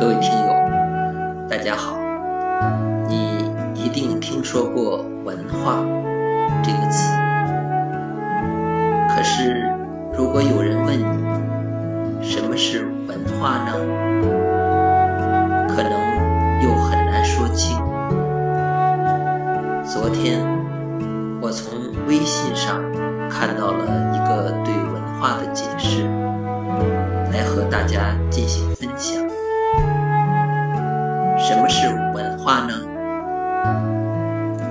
各位听友，大家好。你一定听说过“文化”这个词，可是如果有人问你什么是文化呢？可能又很难说清。昨天我从微信上看到了一个对文化的解释，来和大家进行分享。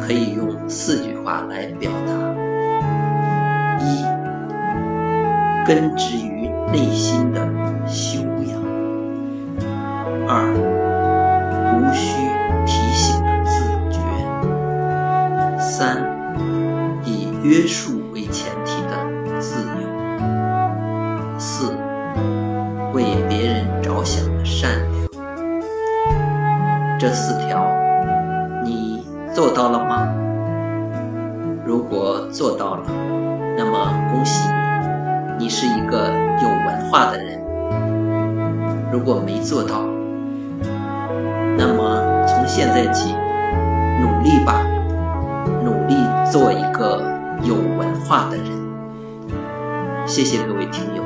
可以用四句话来表达：一、根植于内心的修养；二、无需提醒的自觉；三、以约束为前提的自由；四、为别人着想的善良。这四条，做到了吗？如果做到了，那么恭喜你，你是一个有文化的人。如果没做到，那么从现在起，努力吧，努力做一个有文化的人。谢谢各位听友。